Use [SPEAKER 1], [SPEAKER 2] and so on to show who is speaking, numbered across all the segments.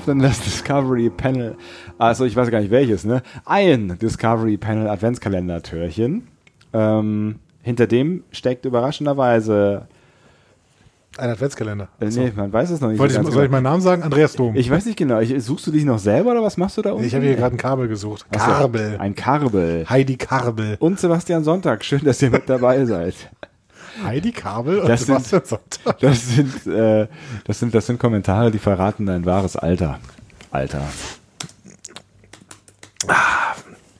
[SPEAKER 1] öffnen das Discovery Panel. Also ich weiß gar nicht welches, ne? Ein Discovery Panel Adventskalender-Türchen. Ähm, hinter dem steckt überraschenderweise.
[SPEAKER 2] Ein Adventskalender.
[SPEAKER 1] Äh, nee, man weiß es noch nicht.
[SPEAKER 2] Ich, soll ich
[SPEAKER 1] genau.
[SPEAKER 2] meinen Namen sagen? Andreas Dom.
[SPEAKER 1] ich weiß nicht genau. Ich, suchst du dich noch selber oder was machst du da unten?
[SPEAKER 2] Ich habe hier gerade ein Kabel gesucht.
[SPEAKER 1] Ach so,
[SPEAKER 2] Karbel.
[SPEAKER 1] Ein Karbel.
[SPEAKER 2] Heidi Karbel.
[SPEAKER 1] Und Sebastian Sonntag. Schön, dass ihr mit dabei seid.
[SPEAKER 2] Heidi Kabel und
[SPEAKER 1] Das sind-. Das sind, äh, das sind, das sind Kommentare, die verraten dein wahres Alter. Alter.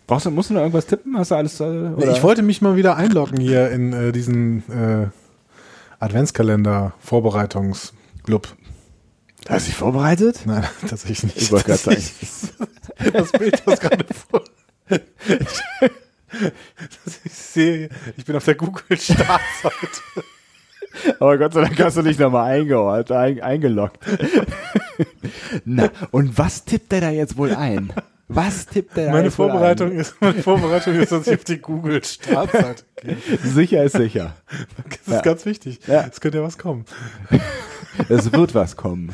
[SPEAKER 1] Brauchst du, musst du noch irgendwas tippen? Hast du alles? Äh, oder?
[SPEAKER 2] Ich wollte mich mal wieder einloggen hier in äh, diesen äh, Adventskalender-Vorbereitungsclub.
[SPEAKER 1] Hast du dich vorbereitet?
[SPEAKER 2] Nein, tatsächlich nicht.
[SPEAKER 1] Ich wollte gerade sagen.
[SPEAKER 2] das Bild, das gerade vor. Ich, sehe, ich bin auf der Google-Startseite.
[SPEAKER 1] Aber Gott sei Dank hast du dich nochmal eingeordnet, ein, eingeloggt. Na, und was tippt der da jetzt wohl ein? Was tippt der da
[SPEAKER 2] Meine
[SPEAKER 1] jetzt wohl
[SPEAKER 2] Vorbereitung ist, meine Vorbereitung ist, dass ich auf die Google-Startseite gehe.
[SPEAKER 1] Ein? Sicher ist sicher.
[SPEAKER 2] Das ist
[SPEAKER 1] Ja.
[SPEAKER 2] ganz wichtig.
[SPEAKER 1] Ja.
[SPEAKER 2] Es könnte ja was kommen.
[SPEAKER 1] Es wird was kommen.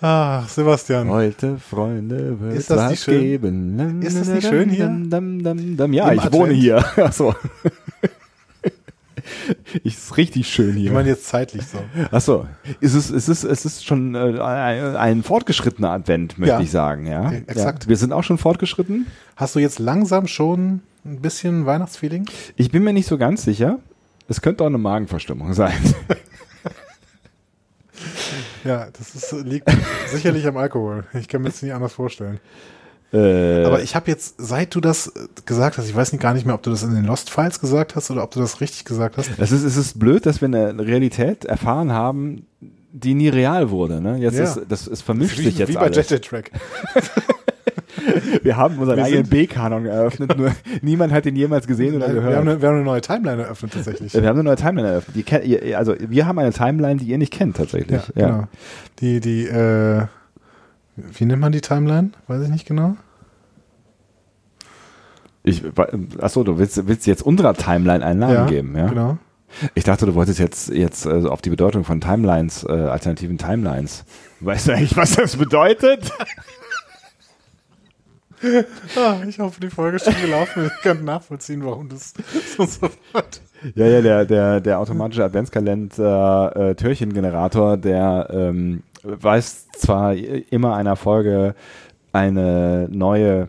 [SPEAKER 2] Ach, Sebastian.
[SPEAKER 1] Heute, Freunde, wird
[SPEAKER 2] Ist das nicht schön?
[SPEAKER 1] geben.
[SPEAKER 2] Ist das nicht schön hier?
[SPEAKER 1] Dam, dam, dam, dam. Ja,
[SPEAKER 2] Im
[SPEAKER 1] ich wohne
[SPEAKER 2] Advent?
[SPEAKER 1] hier. Achso. Ich ist richtig schön hier.
[SPEAKER 2] Ich meine jetzt zeitlich so.
[SPEAKER 1] Achso, ist es, ist es, es ist schon äh, ein, fortgeschrittener Advent, möchte
[SPEAKER 2] Ja.
[SPEAKER 1] ich sagen, ja.
[SPEAKER 2] Okay, exakt.
[SPEAKER 1] Ja. Wir sind auch schon fortgeschritten.
[SPEAKER 2] Hast du jetzt langsam schon ein bisschen Weihnachtsfeeling?
[SPEAKER 1] Ich bin mir nicht so ganz sicher. Es könnte auch eine Magenverstimmung sein.
[SPEAKER 2] Ja, das ist, liegt sicherlich am Alkohol. Ich kann mir das nicht anders vorstellen.
[SPEAKER 1] äh,
[SPEAKER 2] Aber ich habe jetzt, seit du das äh, gesagt hast, ich weiß nicht gar nicht mehr, ob du das in den Lost Files gesagt hast oder ob du das richtig gesagt hast.
[SPEAKER 1] es ist, es ist blöd, dass wir eine Realität erfahren haben, die nie real wurde. Ne? Jetzt
[SPEAKER 2] Ja.
[SPEAKER 1] ist, das, es vermischt
[SPEAKER 2] wie,
[SPEAKER 1] sich jetzt
[SPEAKER 2] wie bei
[SPEAKER 1] alles.
[SPEAKER 2] Jet Track.
[SPEAKER 1] Wir haben unseren
[SPEAKER 2] Wir
[SPEAKER 1] eigenen B-Kanon eröffnet, nur niemand hat ihn jemals gesehen oder
[SPEAKER 2] Wir
[SPEAKER 1] gehört.
[SPEAKER 2] haben, eine, wir haben eine neue Timeline eröffnet tatsächlich.
[SPEAKER 1] wir haben eine neue Timeline eröffnet. Die kennt, also wir haben eine Timeline, die ihr nicht kennt tatsächlich.
[SPEAKER 2] Ja, genau. Die, die, äh, wie nennt man die Timeline? Weiß ich nicht genau.
[SPEAKER 1] Ich, achso, du willst, willst jetzt unserer Timeline einen Namen geben, ja?
[SPEAKER 2] Genau.
[SPEAKER 1] Ich dachte, du wolltest jetzt, jetzt äh, auf die Bedeutung von Timelines, äh, alternativen Timelines. Weißt du eigentlich, was das bedeutet?
[SPEAKER 2] Ah, ich hoffe, die Folge ist schon gelaufen. Ich kann nachvollziehen, warum das so sofort.
[SPEAKER 1] ja, ja, der, der, der automatische Adventskalender äh, Türchengenerator, der ähm, weist zwar immer einer Folge eine neue,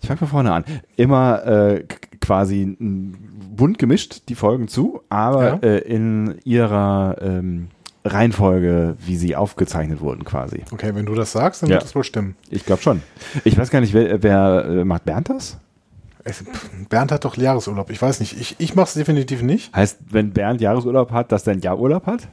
[SPEAKER 1] ich fange von vorne an, immer äh, quasi bunt gemischt die Folgen zu, aber
[SPEAKER 2] Ja.
[SPEAKER 1] äh, in ihrer ähm, Reihenfolge, wie sie aufgezeichnet wurden quasi.
[SPEAKER 2] Okay, wenn du das sagst, dann
[SPEAKER 1] Ja.
[SPEAKER 2] wird das wohl stimmen.
[SPEAKER 1] Ich glaube schon. Ich weiß gar nicht, wer, wer äh, macht Bernd das?
[SPEAKER 2] Bernd hat doch Jahresurlaub. Ich weiß nicht. Ich, ich mache es definitiv nicht.
[SPEAKER 1] Heißt, wenn Bernd Jahresurlaub hat, dass der ein Jahr Urlaub hat?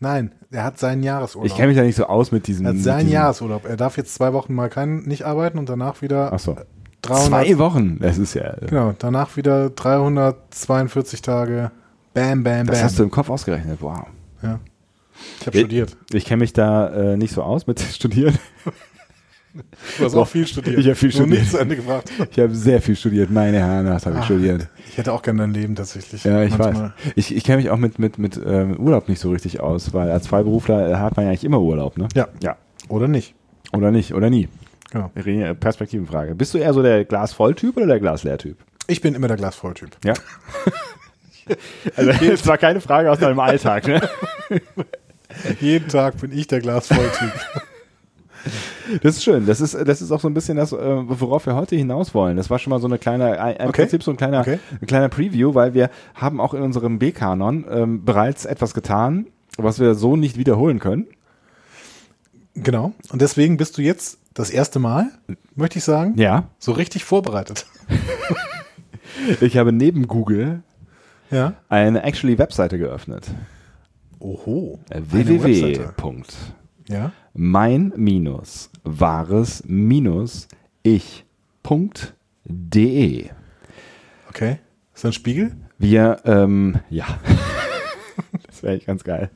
[SPEAKER 2] Nein, er hat seinen Jahresurlaub.
[SPEAKER 1] Ich kenne mich da nicht so aus mit diesem.
[SPEAKER 2] er hat seinen Jahresurlaub. Er darf jetzt zwei Wochen mal kein, nicht arbeiten und danach wieder
[SPEAKER 1] Ach so.
[SPEAKER 2] 300.
[SPEAKER 1] Zwei Wochen. Das ist ja.
[SPEAKER 2] Genau, danach wieder 342 Tage. Bam, bam, bam.
[SPEAKER 1] Das hast du im Kopf ausgerechnet. Wow.
[SPEAKER 2] ja. Ich habe studiert.
[SPEAKER 1] Ich kenne mich da äh, nicht so aus mit Studieren.
[SPEAKER 2] Du hast auch viel studiert.
[SPEAKER 1] ich hab viel studiert.
[SPEAKER 2] nicht zu Ende gebracht.
[SPEAKER 1] Ich habe sehr viel studiert. Meine Herren, das habe ich
[SPEAKER 2] Ah,
[SPEAKER 1] studiert.
[SPEAKER 2] Ich hätte auch gerne dein Leben tatsächlich.
[SPEAKER 1] Ja, ich
[SPEAKER 2] Manchmal.
[SPEAKER 1] weiß. Ich, ich kenne mich auch mit, mit, mit ähm, Urlaub nicht so richtig aus, weil als Freiberufler hat man ja eigentlich immer Urlaub, ne?
[SPEAKER 2] Ja.
[SPEAKER 1] Ja.
[SPEAKER 2] Oder nicht.
[SPEAKER 1] Oder nicht, oder nie.
[SPEAKER 2] Genau.
[SPEAKER 1] Re- Perspektivenfrage. Bist du eher so der Glas-Voll-Typ oder der Glas-Leer-Typ?
[SPEAKER 2] Ich bin immer der Glasvolltyp.
[SPEAKER 1] Ja. also, das war keine Frage aus deinem Alltag, ne?
[SPEAKER 2] Jeden Tag bin ich der Glasvolltyp.
[SPEAKER 1] Das ist schön. Das ist, das ist auch so ein bisschen das, äh, worauf wir heute hinaus wollen. Das war schon mal so eine kleine, ein,
[SPEAKER 2] Okay.
[SPEAKER 1] Prinzip so ein kleiner,
[SPEAKER 2] Okay.
[SPEAKER 1] ein kleiner Preview, weil wir haben auch in unserem B-Kanon ähm, bereits etwas getan, was wir so nicht wiederholen können.
[SPEAKER 2] genau. Und deswegen bist du jetzt das erste Mal, möchte ich sagen,
[SPEAKER 1] Ja.
[SPEAKER 2] so richtig vorbereitet.
[SPEAKER 1] Ich habe neben Google
[SPEAKER 2] Ja.
[SPEAKER 1] eine actually Webseite geöffnet.
[SPEAKER 2] Oho.
[SPEAKER 1] Äh, www.
[SPEAKER 2] Ja.
[SPEAKER 1] mein minus wahres minus ich.de.
[SPEAKER 2] Okay. Ist das ein Spiegel?
[SPEAKER 1] Wir, ähm, ja. das wäre echt ganz geil.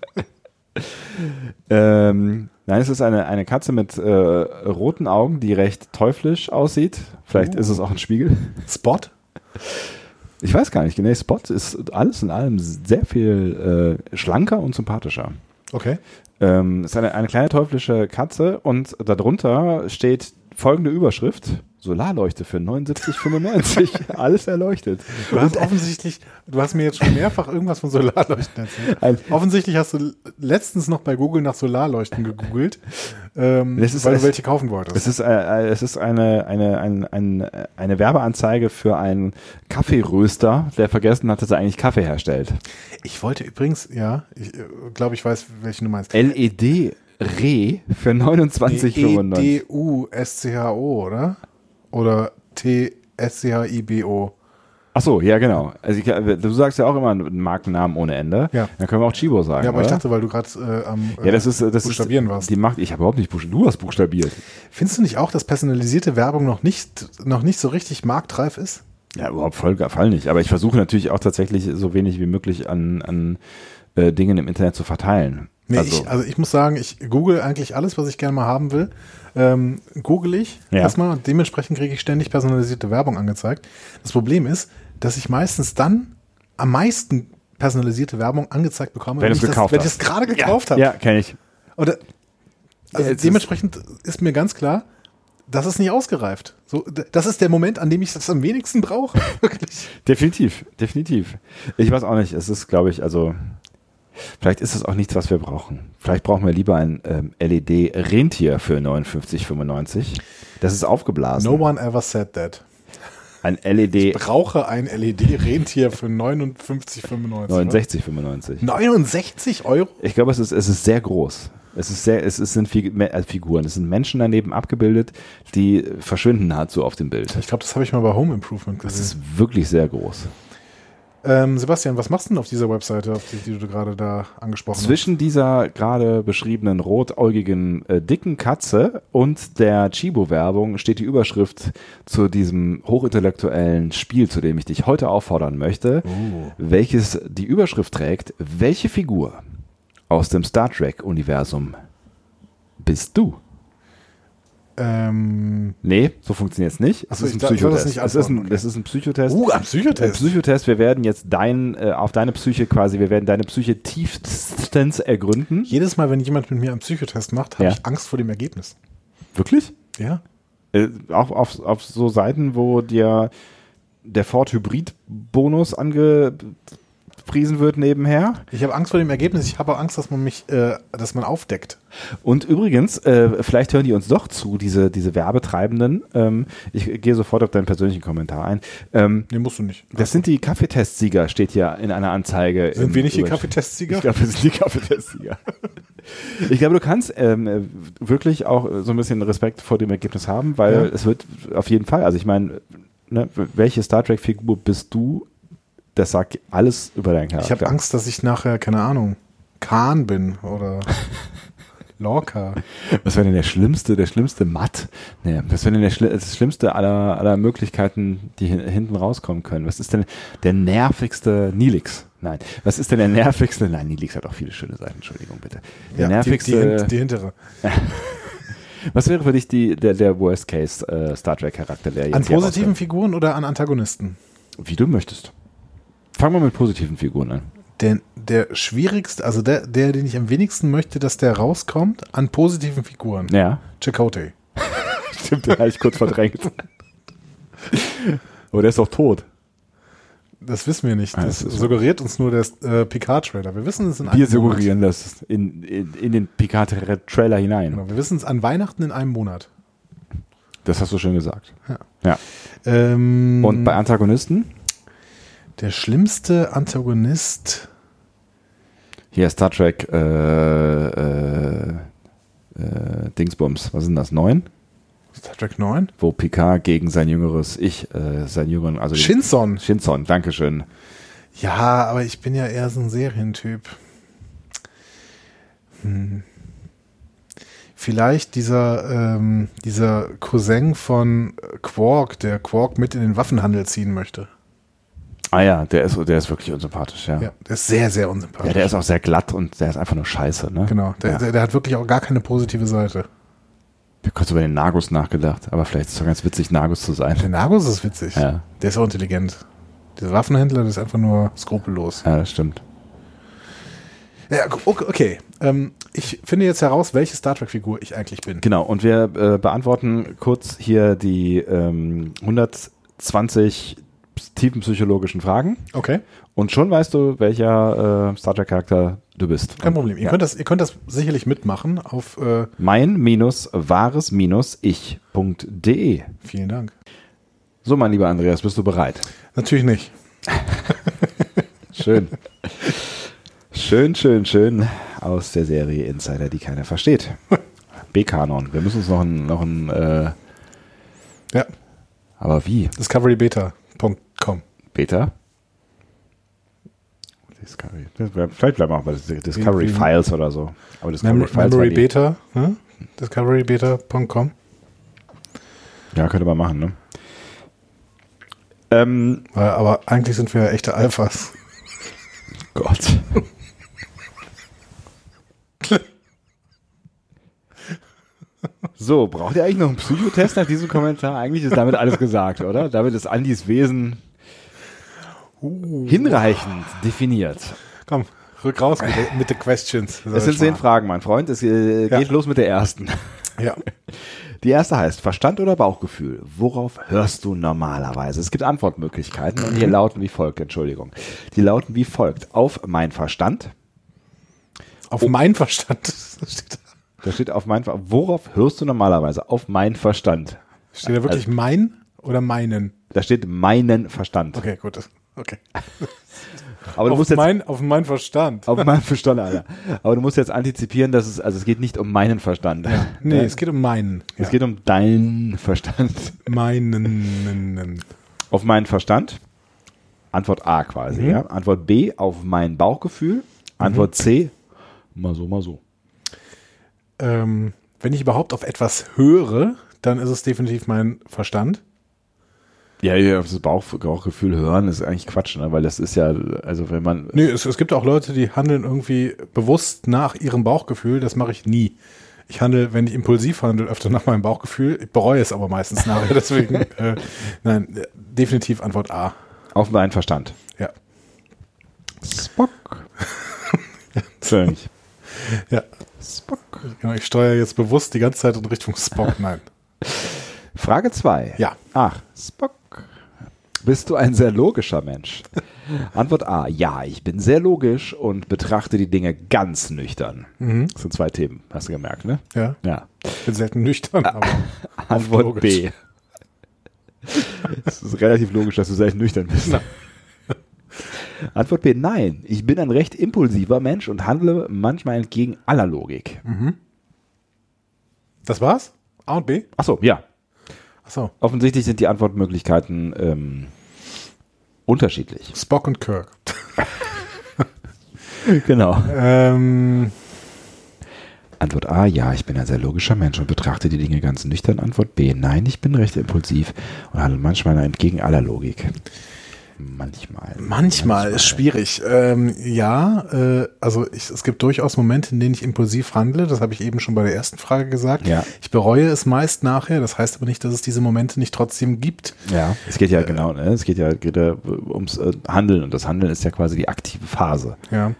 [SPEAKER 1] ähm, nein, es ist eine, eine Katze mit äh, roten Augen, die recht teuflisch aussieht. Vielleicht
[SPEAKER 2] Uh.
[SPEAKER 1] ist es auch ein Spiegel.
[SPEAKER 2] Spot?
[SPEAKER 1] Ich weiß gar nicht. Nee, Spot ist alles in allem sehr viel äh, schlanker und sympathischer.
[SPEAKER 2] Okay.
[SPEAKER 1] Ähm, ist eine, eine kleine teuflische Katze und darunter steht folgende Überschrift. Solarleuchte für 79,95. Alles erleuchtet.
[SPEAKER 2] Du hast offensichtlich, du hast mir jetzt schon mehrfach irgendwas von Solarleuchten erzählt. Offensichtlich hast du letztens noch bei Google nach Solarleuchten gegoogelt, ähm,
[SPEAKER 1] ist-
[SPEAKER 2] weil du welche kaufen wolltest.
[SPEAKER 1] Es ist, äh, es ist eine, eine, ein, ein, eine Werbeanzeige für einen Kaffeeröster, der vergessen hat, dass er eigentlich Kaffee herstellt.
[SPEAKER 2] Ich wollte übrigens, ja, ich äh, glaube, ich weiß, welchen du meinst.
[SPEAKER 1] LED Re für 29,95.
[SPEAKER 2] E-D-U-S-C-H-O, oder? Oder T-S-C-H-I-B-O.
[SPEAKER 1] Ach so, ja genau. Also ich, du sagst ja auch immer einen Markennamen ohne Ende.
[SPEAKER 2] Ja.
[SPEAKER 1] Dann können wir auch Chibo sagen.
[SPEAKER 2] Ja, aber ich
[SPEAKER 1] oder?
[SPEAKER 2] dachte, weil du gerade äh, am äh,
[SPEAKER 1] ja, das ist das
[SPEAKER 2] Buchstabieren
[SPEAKER 1] ist,
[SPEAKER 2] warst.
[SPEAKER 1] Die macht, ich habe überhaupt nicht buchstabiert. Du hast buchstabiert.
[SPEAKER 2] Findest du nicht auch, dass personalisierte Werbung noch nicht, noch nicht so richtig marktreif ist?
[SPEAKER 1] Ja, überhaupt voll Fall nicht. Aber ich versuche natürlich auch tatsächlich so wenig wie möglich an, an äh, Dingen im Internet zu verteilen.
[SPEAKER 2] Nee,
[SPEAKER 1] also,
[SPEAKER 2] ich, also ich muss sagen, ich google eigentlich alles, was ich gerne mal haben will. Ähm, google ich
[SPEAKER 1] Ja.
[SPEAKER 2] erstmal und dementsprechend kriege ich ständig personalisierte Werbung angezeigt. Das Problem ist, dass ich meistens dann am meisten personalisierte Werbung angezeigt bekomme,
[SPEAKER 1] Wenn
[SPEAKER 2] ich
[SPEAKER 1] gekauft
[SPEAKER 2] wenn ich es gerade gekauft habe.
[SPEAKER 1] ja, kenne ich.
[SPEAKER 2] Oder, also
[SPEAKER 1] Ja,
[SPEAKER 2] dementsprechend ist, mir ganz klar, das ist nicht ausgereift. So, das ist der Moment, an dem ich das am wenigsten brauche. Wirklich.
[SPEAKER 1] Definitiv, definitiv. Ich weiß auch nicht. Es ist, glaube ich, also vielleicht ist es auch nichts, was wir brauchen. Vielleicht brauchen wir lieber ein ähm, LED-Rentier für 59,95. Das ist aufgeblasen.
[SPEAKER 2] No one ever said that.
[SPEAKER 1] Ein LED
[SPEAKER 2] Brauche ein LED-Rentier für 59,95.
[SPEAKER 1] 69,95.
[SPEAKER 2] 69 Euro?
[SPEAKER 1] Ich glaube, es ist, es ist sehr groß. Es ist sehr, es, ist, sind äh, Figuren. Es sind Menschen daneben abgebildet, die verschwinden nahezu auf dem Bild.
[SPEAKER 2] Ich glaube, das habe ich mal bei Home Improvement
[SPEAKER 1] Es
[SPEAKER 2] gesehen.
[SPEAKER 1] ist wirklich sehr groß.
[SPEAKER 2] Ähm, Sebastian, was machst du denn auf dieser Webseite, auf die, die du gerade da angesprochen
[SPEAKER 1] Zwischen dieser gerade beschriebenen rotäugigen äh, dicken Katze und der Chibo-Werbung steht die Überschrift zu diesem hochintellektuellen Spiel, zu dem ich dich heute auffordern möchte,
[SPEAKER 2] Oh.
[SPEAKER 1] welches die Überschrift trägt, welche Figur aus dem Star Trek-Universum bist du?
[SPEAKER 2] Ähm,
[SPEAKER 1] Nee, so funktioniert es nicht. Es ist ein Psychotest.
[SPEAKER 2] nicht
[SPEAKER 1] Es ist ein, das ist ein Psychotest.
[SPEAKER 2] uh, ein
[SPEAKER 1] Ein
[SPEAKER 2] Psychotest.
[SPEAKER 1] Psychotest, wir werden jetzt dein, äh, auf deine Psyche quasi, wir werden deine Psyche tiefstens ergründen.
[SPEAKER 2] Jedes Mal, wenn jemand mit mir einen Psychotest macht, habe
[SPEAKER 1] Ja.
[SPEAKER 2] ich Angst vor dem Ergebnis.
[SPEAKER 1] Wirklich?
[SPEAKER 2] Ja.
[SPEAKER 1] Äh, auch auf, auf so Seiten, wo dir der Ford Hybrid Bonus angepriesen wird nebenher.
[SPEAKER 2] Ich habe Angst vor dem Ergebnis. Ich habe auch Angst, dass man mich, äh, dass man aufdeckt.
[SPEAKER 1] Und übrigens, äh, vielleicht hören die uns doch zu, diese, diese Werbetreibenden. Ähm, ich gehe sofort auf deinen persönlichen Kommentar ein. Ähm,
[SPEAKER 2] Nee, musst du nicht.
[SPEAKER 1] das sind die Kaffeetestsieger, steht hier in einer Anzeige.
[SPEAKER 2] Sind wir nicht die Kaffeetestsieger?
[SPEAKER 1] Ich glaube, wir sind die Kaffeetestsieger. ich glaube, du kannst ähm, äh, wirklich auch so ein bisschen Respekt vor dem Ergebnis haben, weil
[SPEAKER 2] Ja.
[SPEAKER 1] es wird auf jeden Fall, also ich meine, ne, welche Star Trek-Figur bist du? Das sagt alles über deinen Charakter.
[SPEAKER 2] Ich habe Angst, dass ich nachher, keine Ahnung, Kahn bin oder Lorca.
[SPEAKER 1] Was wäre denn der schlimmste, der schlimmste Matt? Nee, was wäre denn der Schli das schlimmste aller, aller Möglichkeiten, die hin- hinten rauskommen können? Was ist denn der nervigste Nilix? Nein. Was ist denn der nervigste? Nein, Nilix hat auch viele schöne Seiten, Entschuldigung bitte. Der
[SPEAKER 2] Ja,
[SPEAKER 1] nervigste.
[SPEAKER 2] Die, die, die hintere.
[SPEAKER 1] was wäre für dich die, der, der Worst Case äh, Star Trek Charakter, der jetzt
[SPEAKER 2] An positiven? Figuren oder an Antagonisten?
[SPEAKER 1] Wie du möchtest. Fangen wir mit positiven Figuren an.
[SPEAKER 2] Der, der schwierigste, also der, der, den ich am wenigsten möchte, dass der rauskommt, an positiven Figuren.
[SPEAKER 1] Ja.
[SPEAKER 2] Chakotay.
[SPEAKER 1] Stimmt, den habe ich kurz verdrängt. Aber der ist doch tot.
[SPEAKER 2] Das wissen wir nicht.
[SPEAKER 1] Ah,
[SPEAKER 2] Das
[SPEAKER 1] das
[SPEAKER 2] suggeriert uns nur der äh, Picard-Trailer. Wir wissen es in
[SPEAKER 1] Wir
[SPEAKER 2] einem Monat.
[SPEAKER 1] suggerieren das in, in, in den Picard-Trailer hinein.
[SPEAKER 2] Genau, wir wissen es an Weihnachten in einem Monat.
[SPEAKER 1] Das hast du schön gesagt.
[SPEAKER 2] Ja.
[SPEAKER 1] ja.
[SPEAKER 2] Ähm,
[SPEAKER 1] Und bei Antagonisten?
[SPEAKER 2] Der schlimmste Antagonist.
[SPEAKER 1] Hier Star Trek äh, äh, äh, Dingsbums. Was sind das? Neun?
[SPEAKER 2] Star Trek 9?
[SPEAKER 1] Wo Picard gegen sein jüngeres Ich, äh, sein jüngeren, also
[SPEAKER 2] Shinson.
[SPEAKER 1] Shinson, Dankeschön.
[SPEAKER 2] Ja, aber ich bin ja eher so ein Serientyp. Hm. Vielleicht dieser, ähm, dieser Cousin von Quark, der Quark mit in den Waffenhandel ziehen möchte.
[SPEAKER 1] Ah ja, der ist, der ist wirklich unsympathisch, ja.
[SPEAKER 2] Ja,
[SPEAKER 1] Ja,
[SPEAKER 2] der ist sehr, sehr unsympathisch.
[SPEAKER 1] der ist auch sehr glatt und der ist einfach nur scheiße, ne?
[SPEAKER 2] genau, der,
[SPEAKER 1] ja.
[SPEAKER 2] der, der hat wirklich auch gar keine positive Seite.
[SPEAKER 1] Ich habe kurz über den Nagus nachgedacht, aber vielleicht ist es doch ganz witzig, Nagus zu sein.
[SPEAKER 2] Der Nagus ist witzig.
[SPEAKER 1] Ja,
[SPEAKER 2] Der ist auch intelligent. Dieser Waffenhändler, der ist einfach nur skrupellos.
[SPEAKER 1] ja, das stimmt.
[SPEAKER 2] Ja, okay. okay. Ähm, ich finde jetzt heraus, welche Star Trek-Figur ich eigentlich bin.
[SPEAKER 1] Genau, und wir äh, beantworten kurz hier die ähm, 120 tiefenpsychologischen Fragen.
[SPEAKER 2] Okay.
[SPEAKER 1] Und schon weißt du, welcher äh, Star Trek-Charakter du bist.
[SPEAKER 2] Kein Problem. Ihr,
[SPEAKER 1] Ja.
[SPEAKER 2] könnt das, ihr könnt das sicherlich mitmachen auf. Äh,
[SPEAKER 1] Mein-wahres-ich.de.
[SPEAKER 2] vielen Dank.
[SPEAKER 1] So, mein lieber Andreas, bist du bereit?
[SPEAKER 2] Natürlich nicht.
[SPEAKER 1] Schön. schön, schön, schön aus der Serie Insider, die keiner versteht. B-Kanon. Wir müssen uns noch ein, noch ein äh,
[SPEAKER 2] Ja.
[SPEAKER 1] aber wie?
[SPEAKER 2] DiscoveryBeta.com.
[SPEAKER 1] Beta? Discovery. Vielleicht bleiben wir auch bei Dis- Discovery
[SPEAKER 2] Wie- wie-
[SPEAKER 1] Files oder so. Aber Discovery
[SPEAKER 2] Mem
[SPEAKER 1] Files
[SPEAKER 2] Memory Beta. Hm? DiscoveryBeta.com.
[SPEAKER 1] Ja, könnte man machen, ne? Ähm,
[SPEAKER 2] Äh, Aber eigentlich sind wir ja echte Alphas.
[SPEAKER 1] Gott. So, braucht ihr eigentlich noch einen Psychotest nach diesem Kommentar? Eigentlich ist damit alles gesagt, oder? Damit ist Andys Wesen hinreichend definiert.
[SPEAKER 2] Komm, rück raus mit, mit the questions.
[SPEAKER 1] Es sind zehn Fragen, mein Freund. Es äh,
[SPEAKER 2] Ja.
[SPEAKER 1] geht los mit der ersten.
[SPEAKER 2] Ja.
[SPEAKER 1] Die erste heißt Verstand oder Bauchgefühl? Worauf hörst du normalerweise? Es gibt Antwortmöglichkeiten und die lauten wie folgt, Entschuldigung. Die lauten wie folgt. Auf mein Verstand.
[SPEAKER 2] Auf meinen Verstand. Das Steht da,
[SPEAKER 1] Da steht auf mein Ver Worauf hörst du normalerweise? Auf mein Verstand.
[SPEAKER 2] steht da wirklich mein oder meinen?
[SPEAKER 1] Da steht meinen Verstand.
[SPEAKER 2] Okay, gut. Okay.
[SPEAKER 1] Aber du
[SPEAKER 2] Auf
[SPEAKER 1] musst jetzt
[SPEAKER 2] mein, auf meinen Verstand.
[SPEAKER 1] auf meinen Verstand, Alter. Aber du musst jetzt antizipieren, dass es, also es geht nicht um meinen Verstand.
[SPEAKER 2] Nee,
[SPEAKER 1] Ja.
[SPEAKER 2] es geht um meinen.
[SPEAKER 1] es
[SPEAKER 2] Ja.
[SPEAKER 1] geht um deinen Verstand.
[SPEAKER 2] meinen.
[SPEAKER 1] Auf meinen Verstand. Antwort A quasi,
[SPEAKER 2] Mhm.
[SPEAKER 1] ja. Antwort B auf mein Bauchgefühl. Antwort C, mal so, mal so.
[SPEAKER 2] Ähm, wenn ich überhaupt auf etwas höre, dann ist es definitiv mein Verstand.
[SPEAKER 1] Ja, ja, auf das Bauch, Bauchgefühl hören ist eigentlich Quatsch, ne? weil das ist ja, also wenn man,
[SPEAKER 2] Nee, es, es gibt auch Leute, die handeln irgendwie bewusst nach ihrem Bauchgefühl. Das mache ich nie. Ich handle, wenn ich impulsiv handle, öfter nach meinem Bauchgefühl. Ich bereue es aber meistens nachher. Deswegen, äh, nein, äh, definitiv Antwort A.
[SPEAKER 1] auf meinen Verstand.
[SPEAKER 2] Ja.
[SPEAKER 1] Spock. Völlig.
[SPEAKER 2] Ja.
[SPEAKER 1] Spock.
[SPEAKER 2] Genau, ich steuere jetzt bewusst die ganze Zeit in Richtung Spock. Nein.
[SPEAKER 1] Frage 2.
[SPEAKER 2] Ja.
[SPEAKER 1] Ach, Spock. Bist du ein sehr logischer Mensch? Antwort A. Ja, ich bin sehr logisch und betrachte die Dinge ganz nüchtern. Das sind zwei Themen, hast du gemerkt, ne?
[SPEAKER 2] Ja.
[SPEAKER 1] Ja.
[SPEAKER 2] Ich bin selten nüchtern, aber
[SPEAKER 1] Antwort. B. Es ist relativ logisch, dass du selten nüchtern bist. Antwort B. Nein, ich bin ein recht impulsiver Mensch und handle manchmal entgegen aller Logik.
[SPEAKER 2] das war's? A und B?
[SPEAKER 1] Achso, ja.
[SPEAKER 2] Achso.
[SPEAKER 1] Offensichtlich sind die Antwortmöglichkeiten ähm, unterschiedlich.
[SPEAKER 2] Spock und Kirk.
[SPEAKER 1] Genau.
[SPEAKER 2] Ähm,
[SPEAKER 1] Antwort A, ja, ich bin ein sehr logischer Mensch und betrachte die Dinge ganz nüchtern. Antwort B, nein, ich bin recht impulsiv und handle manchmal entgegen aller Logik. Manchmal.
[SPEAKER 2] Manchmal ist schwierig. Ähm, ja, äh, also ich, es gibt durchaus Momente, in denen ich impulsiv handle. Das habe ich eben schon bei der ersten Frage gesagt.
[SPEAKER 1] Ja.
[SPEAKER 2] Ich bereue es meist nachher. Das heißt aber nicht, dass es diese Momente nicht trotzdem gibt.
[SPEAKER 1] Ja, es geht ja genau, ne? es geht ja, geht ja ums äh, Handeln und das Handeln ist ja quasi die aktive Phase.
[SPEAKER 2] Ja.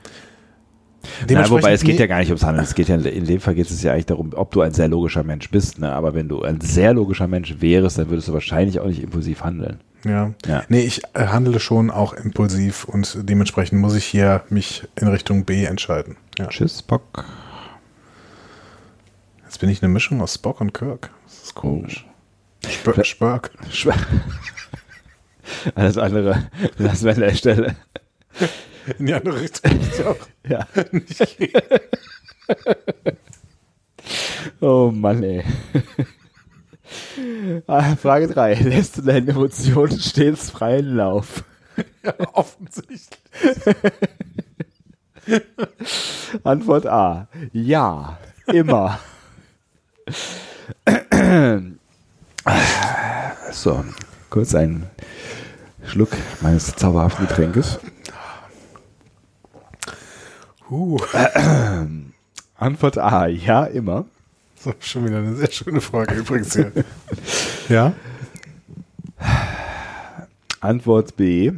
[SPEAKER 1] Na, wobei es geht ja gar nicht ums Handeln, es geht ja in dem Fall geht es ja eigentlich darum, ob du ein sehr logischer Mensch bist. Ne? Aber wenn du ein sehr logischer Mensch wärst, dann würdest du wahrscheinlich auch nicht impulsiv handeln.
[SPEAKER 2] Ja.
[SPEAKER 1] Ja.
[SPEAKER 2] Nee, ich äh, handle schon auch impulsiv und dementsprechend muss ich hier mich in Richtung B entscheiden. Ja.
[SPEAKER 1] Tschüss, Bock.
[SPEAKER 2] Jetzt bin ich eine Mischung aus Spock und Kirk. Das ist komisch. Spö Spörk.
[SPEAKER 1] Schwa- Alles andere lassen wir an der Stelle.
[SPEAKER 2] In die andere Richtung. ist auch
[SPEAKER 1] Ja.
[SPEAKER 2] nicht.
[SPEAKER 1] Oh Mann, ey. Ah, Frage 3. Lässt du deine Emotionen stets freien Lauf?
[SPEAKER 2] ja, offensichtlich.
[SPEAKER 1] Antwort A. Ja, immer. So, kurz einen Schluck meines zauberhaften Getränkes.
[SPEAKER 2] Uh,
[SPEAKER 1] Antwort A. Ja, immer.
[SPEAKER 2] so, schon wieder eine sehr schöne Frage übrigens hier. ja?
[SPEAKER 1] Antwort B.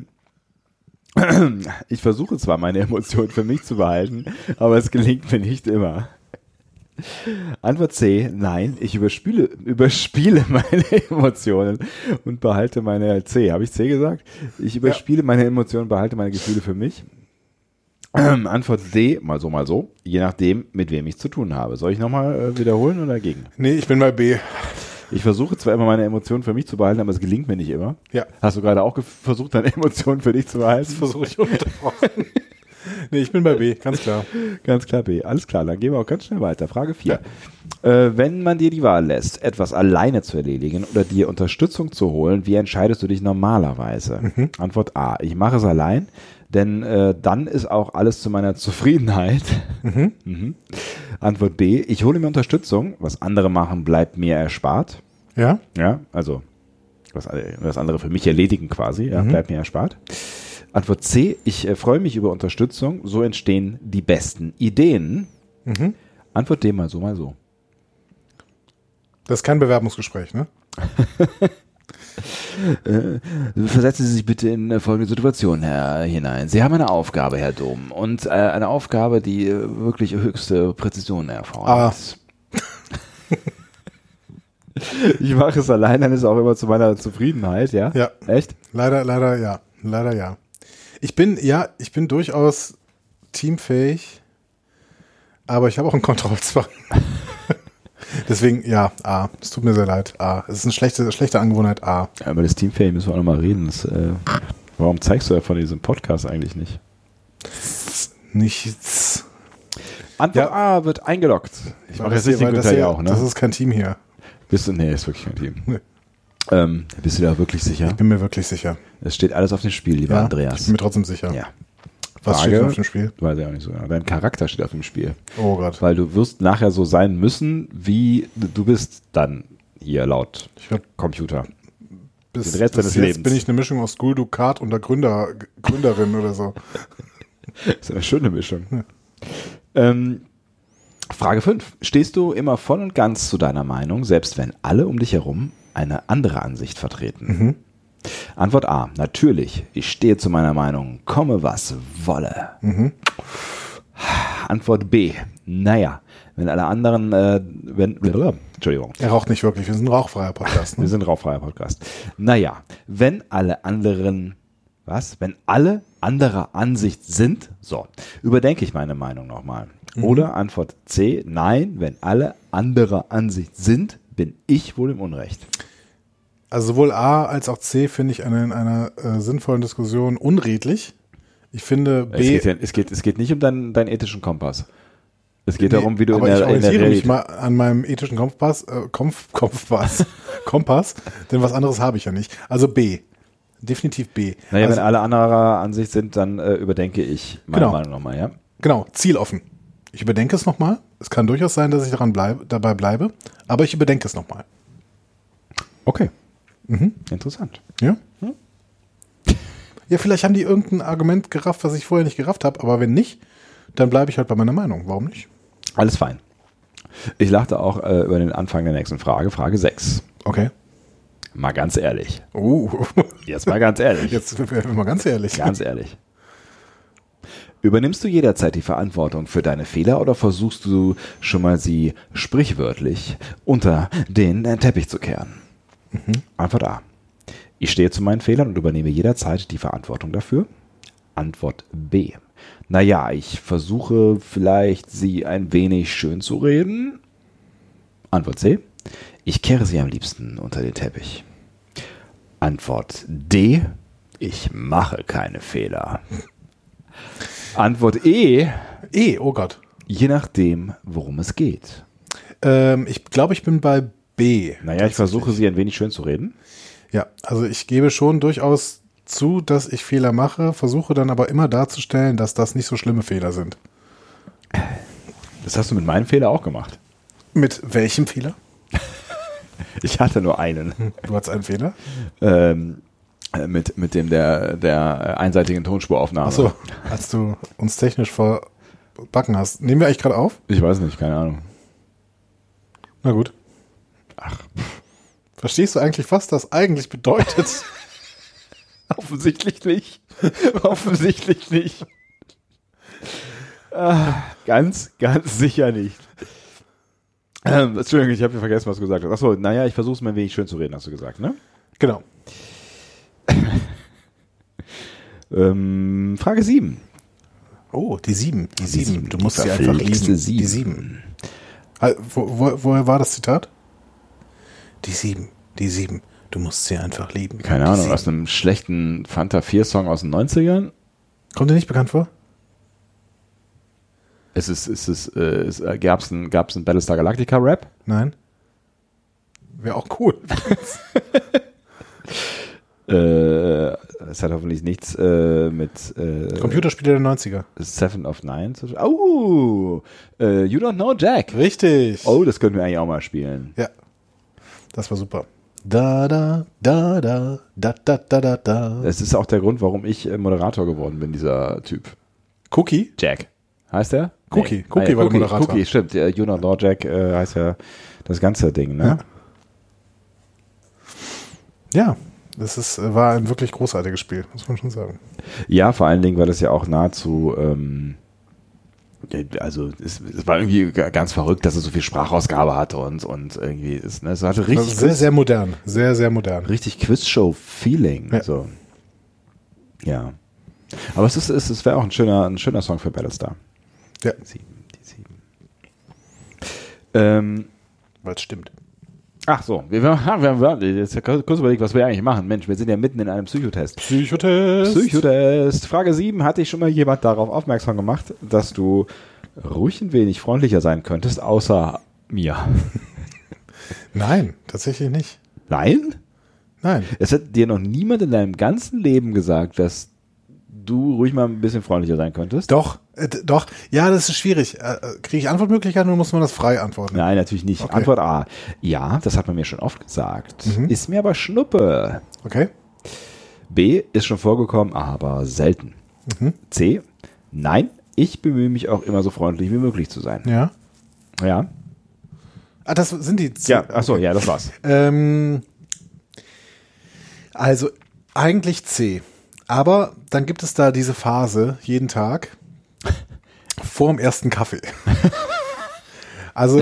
[SPEAKER 1] Ich versuche zwar meine Emotionen für mich zu behalten, aber es gelingt mir nicht immer. Antwort C, nein, ich überspiele, überspiele meine Emotionen und behalte meine C. Habe ich C gesagt? Ich überspiele meine Emotionen, behalte meine Gefühle für mich. Ähm, Antwort D, mal so, mal so, je nachdem, mit wem ich zu tun habe. Soll ich nochmal äh, wiederholen oder dagegen?
[SPEAKER 2] Nee, ich bin bei B.
[SPEAKER 1] Ich versuche zwar immer meine Emotionen für mich zu behalten, aber es gelingt mir nicht immer.
[SPEAKER 2] Ja.
[SPEAKER 1] Hast du gerade auch versucht, deine Emotionen für dich zu behalten?
[SPEAKER 2] Das versuche ich unterbrochen. nee, ich bin bei B, ganz klar.
[SPEAKER 1] Ganz klar, B. Alles klar, dann gehen wir auch ganz schnell weiter. Frage 4. Äh, wenn man dir die Wahl lässt, etwas alleine zu erledigen oder dir Unterstützung zu holen, wie entscheidest du dich normalerweise? Antwort A. Ich mache es allein, denn äh, dann ist auch alles zu meiner Zufriedenheit. Mhm. Antwort B. Ich hole mir Unterstützung. Was andere machen, bleibt mir erspart.
[SPEAKER 2] Ja?
[SPEAKER 1] Ja, also was, was andere für mich erledigen quasi, ja, bleibt mir erspart. Antwort C, ich äh, freue mich über Unterstützung, so entstehen die besten Ideen. Antwort D, mal so, mal so.
[SPEAKER 2] Das ist kein Bewerbungsgespräch, ne?
[SPEAKER 1] Versetzen Sie sich bitte in äh, folgende Situation Herr, hinein. Sie haben eine Aufgabe, Herr Dom, und äh, eine Aufgabe, die äh, wirklich höchste Präzision erfordert. ich mache es allein, dann ist auch immer zu meiner Zufriedenheit, ja?
[SPEAKER 2] Ja.
[SPEAKER 1] Echt?
[SPEAKER 2] Leider, leider ja. Leider ja. Ich bin, ja, ich bin durchaus teamfähig, aber ich habe auch einen Kontrollzwang. Deswegen, ja, A. Es tut mir sehr leid. A. Es ist eine schlechte, schlechte Angewohnheit. A.
[SPEAKER 1] Ja, über das Teamfame müssen wir auch nochmal reden. Das, äh, warum zeigst du ja von diesem Podcast eigentlich nicht?
[SPEAKER 2] Nichts.
[SPEAKER 1] Antwort
[SPEAKER 2] Ja.
[SPEAKER 1] A wird eingeloggt. Ich mache jetzt
[SPEAKER 2] weil das, hier,
[SPEAKER 1] Jauch,
[SPEAKER 2] das
[SPEAKER 1] ne?
[SPEAKER 2] ist kein Team hier.
[SPEAKER 1] Bist du, nee, ist wirklich kein Team.
[SPEAKER 2] Nee.
[SPEAKER 1] Ähm, bist du da wirklich sicher?
[SPEAKER 2] Bin mir wirklich sicher.
[SPEAKER 1] Es steht alles auf dem Spiel, lieber
[SPEAKER 2] Ja, Ich
[SPEAKER 1] Andreas.
[SPEAKER 2] bin mir trotzdem sicher.
[SPEAKER 1] Ja.
[SPEAKER 2] Was
[SPEAKER 1] Frage-
[SPEAKER 2] steht auf dem Spiel?
[SPEAKER 1] Weiß ich auch nicht so genau. Dein Charakter steht auf dem Spiel.
[SPEAKER 2] Oh Gott.
[SPEAKER 1] Weil du wirst nachher so sein müssen, wie du bist dann hier laut
[SPEAKER 2] Ich werd
[SPEAKER 1] Computer.
[SPEAKER 2] bis,
[SPEAKER 1] Den Rest
[SPEAKER 2] bis
[SPEAKER 1] deines
[SPEAKER 2] jetzt
[SPEAKER 1] Lebens.
[SPEAKER 2] bin ich eine Mischung aus Guldu Kart und der Gründer, Gründerin oder so.
[SPEAKER 1] Das ist eine schöne Mischung. Ähm, Frage 5. Stehst du immer voll und ganz zu deiner Meinung, selbst wenn alle um dich herum eine andere Ansicht vertreten? Antwort A. Natürlich. Ich stehe zu meiner Meinung. Komme, was wolle. Antwort B. Naja, wenn alle anderen, äh, wenn, Entschuldigung.
[SPEAKER 2] Er raucht nicht wirklich. Wir sind ein rauchfreier Podcast.
[SPEAKER 1] Wir
[SPEAKER 2] Ne?
[SPEAKER 1] sind rauchfreier Podcast. Naja, wenn alle anderen, was? Wenn alle anderer Ansicht sind, so, überdenke ich meine Meinung nochmal. Oder Antwort C, nein, wenn alle anderer Ansicht sind, bin ich wohl im Unrecht.
[SPEAKER 2] Also sowohl A als auch C finde ich eine, in einer äh, sinnvollen Diskussion unredlich. Ich finde
[SPEAKER 1] Es
[SPEAKER 2] B.
[SPEAKER 1] geht, ja, es, geht, es geht nicht um deinen, deinen ethischen Kompass. Es geht
[SPEAKER 2] Nee,
[SPEAKER 1] darum, wie du in
[SPEAKER 2] aber ich
[SPEAKER 1] der, in der
[SPEAKER 2] orientiere mich
[SPEAKER 1] Realität...
[SPEAKER 2] mal an meinem ethischen Kompass, äh, Kompf, Kompass, Kompass, denn was anderes habe ich ja nicht. Also B. Definitiv B.
[SPEAKER 1] Naja,
[SPEAKER 2] also,
[SPEAKER 1] wenn alle anderer Ansicht sind, dann äh, überdenke ich meine
[SPEAKER 2] Genau.
[SPEAKER 1] Meinung nochmal, ja?
[SPEAKER 2] genau, zieloffen. Ich überdenke es nochmal. Es kann durchaus sein, dass ich daran bleibe, dabei bleibe, aber ich überdenke es nochmal.
[SPEAKER 1] Okay. Interessant.
[SPEAKER 2] Ja? Ja, vielleicht haben die irgendein Argument gerafft, was ich vorher nicht gerafft habe, aber wenn nicht, dann bleibe ich halt bei meiner Meinung. Warum nicht?
[SPEAKER 1] Alles fein. Ich lachte auch äh, über den Anfang der nächsten Frage, Frage 6.
[SPEAKER 2] Okay.
[SPEAKER 1] Mal ganz ehrlich.
[SPEAKER 2] Oh,
[SPEAKER 1] Jetzt mal ganz ehrlich.
[SPEAKER 2] jetzt mal ganz ehrlich.
[SPEAKER 1] Ganz ehrlich. Übernimmst du jederzeit die Verantwortung für deine Fehler oder versuchst du schon mal sie sprichwörtlich unter den Teppich zu kehren? Antwort A. Ich stehe zu meinen Fehlern und übernehme jederzeit die Verantwortung dafür. Antwort B. Naja, ich versuche vielleicht, sie ein wenig schön zu reden. Antwort C. Ich kehre sie am liebsten unter den Teppich. Antwort D. Ich mache keine Fehler. Antwort E.
[SPEAKER 2] E, oh Gott.
[SPEAKER 1] Je nachdem, worum es geht.
[SPEAKER 2] Ähm, ich glaube, ich bin bei B.
[SPEAKER 1] Naja, ich versuche sie ein wenig schön zu reden.
[SPEAKER 2] Ja, also ich gebe schon durchaus zu, dass ich Fehler mache, versuche dann aber immer darzustellen, dass das nicht so schlimme Fehler sind.
[SPEAKER 1] Das hast du mit meinem Fehler auch gemacht.
[SPEAKER 2] Mit welchem Fehler?
[SPEAKER 1] Ich hatte nur einen.
[SPEAKER 2] Du hattest einen Fehler?
[SPEAKER 1] Ähm, äh, mit, mit dem der, der einseitigen Tonspuraufnahme.
[SPEAKER 2] Achso, als du uns technisch verbacken hast. Nehmen wir eigentlich gerade auf?
[SPEAKER 1] Ich weiß nicht, keine Ahnung.
[SPEAKER 2] Na gut.
[SPEAKER 1] Ach,
[SPEAKER 2] Verstehst du eigentlich, was das eigentlich bedeutet?
[SPEAKER 1] Offensichtlich nicht. Offensichtlich nicht. Ah, ganz, ganz sicher nicht. Ähm, Entschuldigung, ich habe vergessen, was du gesagt hast. Achso, naja, ich versuche es mir ein wenig schön zu reden, hast du gesagt, ne?
[SPEAKER 2] Genau.
[SPEAKER 1] Ähm, Frage 7.
[SPEAKER 2] Oh, die sieben. Die sieben.
[SPEAKER 1] sieben,
[SPEAKER 2] Du
[SPEAKER 1] die
[SPEAKER 2] musst sie einfach lieben.
[SPEAKER 1] sieben.
[SPEAKER 2] Die sieben. Ah, Wo, wo, woher war das Zitat? Die sieben. Die sieben. Du musst sie einfach lieben.
[SPEAKER 1] Keine
[SPEAKER 2] die
[SPEAKER 1] Ahnung,
[SPEAKER 2] sieben.
[SPEAKER 1] aus einem schlechten Fanta 4 Song aus den 90ern?
[SPEAKER 2] Kommt dir nicht bekannt vor?
[SPEAKER 1] Es ist, es ist, äh, es, äh, gab's ein, gab's ein Battlestar Galactica Rap?
[SPEAKER 2] Nein. Wäre auch cool.
[SPEAKER 1] Äh, es hat hoffentlich nichts äh, mit äh,
[SPEAKER 2] Computerspiele der 90er.
[SPEAKER 1] Seven of Nine. Oh, äh, You Don't Know Jack.
[SPEAKER 2] Richtig.
[SPEAKER 1] Oh, das könnten wir eigentlich auch mal spielen.
[SPEAKER 2] Ja. Das war super. Da, da, da, da, da, da, da, da, da.
[SPEAKER 1] Das ist auch der Grund, warum ich äh, Moderator geworden bin, dieser Typ.
[SPEAKER 2] Cookie?
[SPEAKER 1] Jack. Heißt der?
[SPEAKER 2] Cookie.
[SPEAKER 1] Ah,
[SPEAKER 2] Cookie
[SPEAKER 1] ja,
[SPEAKER 2] war der
[SPEAKER 1] Cookie,
[SPEAKER 2] Moderator.
[SPEAKER 1] Cookie, stimmt. Ja, You Don't Know Jack äh, heißt ja das ganze Ding, ne?
[SPEAKER 2] Ja. Ja. Das ist, äh, war ein wirklich großartiges Spiel, muss man schon sagen.
[SPEAKER 1] Ja, vor allen Dingen, weil es ja auch nahezu, ähm, also es, es war irgendwie ganz verrückt, dass es so viel Sprachausgabe hatte und, und irgendwie ist, ne, es hatte richtig,
[SPEAKER 2] Also sehr, sehr modern. Sehr, sehr modern.
[SPEAKER 1] richtig Quizshow-Feeling.
[SPEAKER 2] Ja.
[SPEAKER 1] So. Ja. Aber es ist, es, es wäre auch ein schöner, ein schöner Song für Battlestar.
[SPEAKER 2] Ja,
[SPEAKER 1] Sieben, die sieben. Ähm,
[SPEAKER 2] weil es stimmt.
[SPEAKER 1] Ach so, wir, wir, wir, wir jetzt kurz überlegt, was wir eigentlich machen. Mensch, wir sind ja mitten in einem Psychotest.
[SPEAKER 2] Psychotest.
[SPEAKER 1] Psychotest. Frage 7. Hat dich schon mal jemand darauf aufmerksam gemacht, dass du ruhig ein wenig freundlicher sein könntest, außer mir?
[SPEAKER 2] Nein, tatsächlich nicht.
[SPEAKER 1] Nein?
[SPEAKER 2] Nein.
[SPEAKER 1] Es hat dir noch niemand in deinem ganzen Leben gesagt, dass du ruhig mal ein bisschen freundlicher sein könntest?
[SPEAKER 2] Doch, äh, doch. Ja, das ist schwierig. Äh, äh, Kriege ich Antwortmöglichkeiten oder muss man das frei antworten?
[SPEAKER 1] Nein, natürlich nicht.
[SPEAKER 2] Okay.
[SPEAKER 1] Antwort A. Ja, das hat man mir schon oft gesagt. Ist mir aber Schnuppe.
[SPEAKER 2] Okay.
[SPEAKER 1] B. Ist schon vorgekommen, aber selten. C. Nein, ich bemühe mich auch immer so freundlich wie möglich zu sein.
[SPEAKER 2] Ja.
[SPEAKER 1] Ja.
[SPEAKER 2] Ah, das sind die.
[SPEAKER 1] Ja, achso, ja, das war's.
[SPEAKER 2] Ähm, also eigentlich C. Aber dann gibt es da diese Phase jeden Tag vor dem ersten Kaffee. also